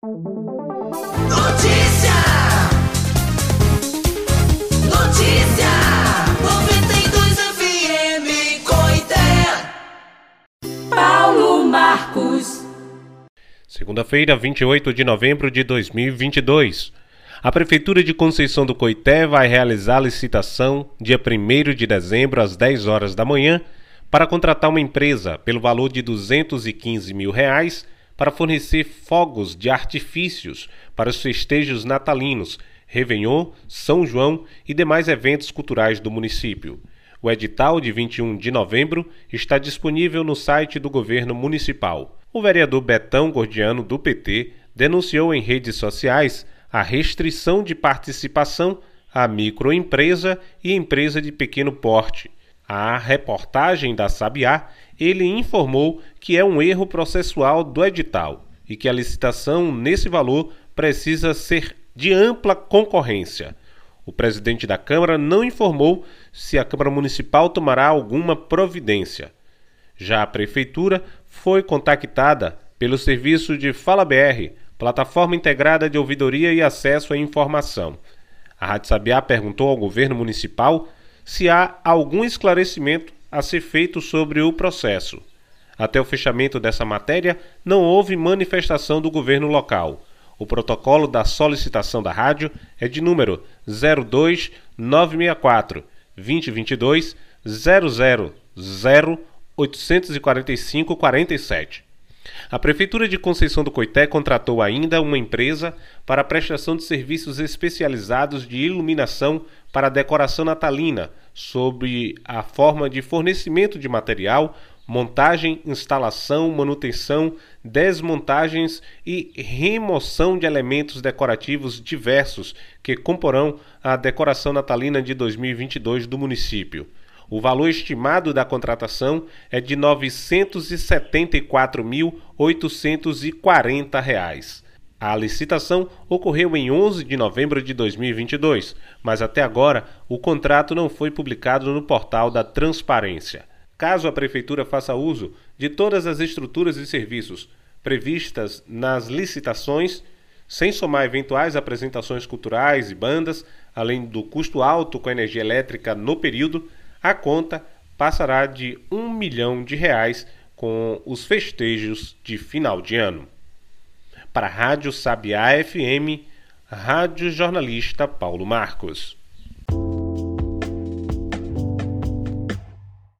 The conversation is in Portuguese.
Notícia! Notícia! 92 FM Coité. Paulo Marcos. Segunda-feira, 28 de novembro de 2022. A Prefeitura de Conceição do Coité vai realizar a licitação dia 1 de dezembro às 10 horas da manhã para contratar uma empresa pelo valor de 215 mil reais para fornecer fogos de artifícios para os festejos natalinos, Réveillon, São João e demais eventos culturais do município. O edital de 21 de novembro está disponível no site do governo municipal. O vereador Betão Gordiano, do PT, denunciou em redes sociais a restrição de participação à microempresa e empresa de pequeno porte. A reportagem da Sabiá, ele informou que é um erro processual do edital e que a licitação nesse valor precisa ser de ampla concorrência. O presidente da Câmara não informou se a Câmara Municipal tomará alguma providência. Já a Prefeitura foi contactada pelo serviço de Fala BR Plataforma Integrada de Ouvidoria e Acesso à Informação. A Rádio Sabiá perguntou ao governo municipal se há algum esclarecimento a ser feito sobre o processo. Até o fechamento dessa matéria, não houve manifestação do governo local. O protocolo da solicitação da rádio é de número 02964 2022 000 845 47. A Prefeitura de Conceição do Coité contratou ainda uma empresa para a prestação de serviços especializados de iluminação para a decoração natalina, sob a forma de fornecimento de material, montagem, instalação, manutenção, desmontagens e remoção de elementos decorativos diversos que comporão a decoração natalina de 2022 do município. O valor estimado da contratação é de R$ 974.840. A licitação ocorreu em 11 de novembro de 2022, mas até agora o contrato não foi publicado no portal da Transparência. Caso a Prefeitura faça uso de todas as estruturas e serviços previstas nas licitações, sem somar eventuais apresentações culturais e bandas, além do custo alto com energia elétrica no período, a conta passará de um milhão de reais com os festejos de final de ano. Para a Rádio Sabiá FM, Rádio Jornalista Paulo Marcos.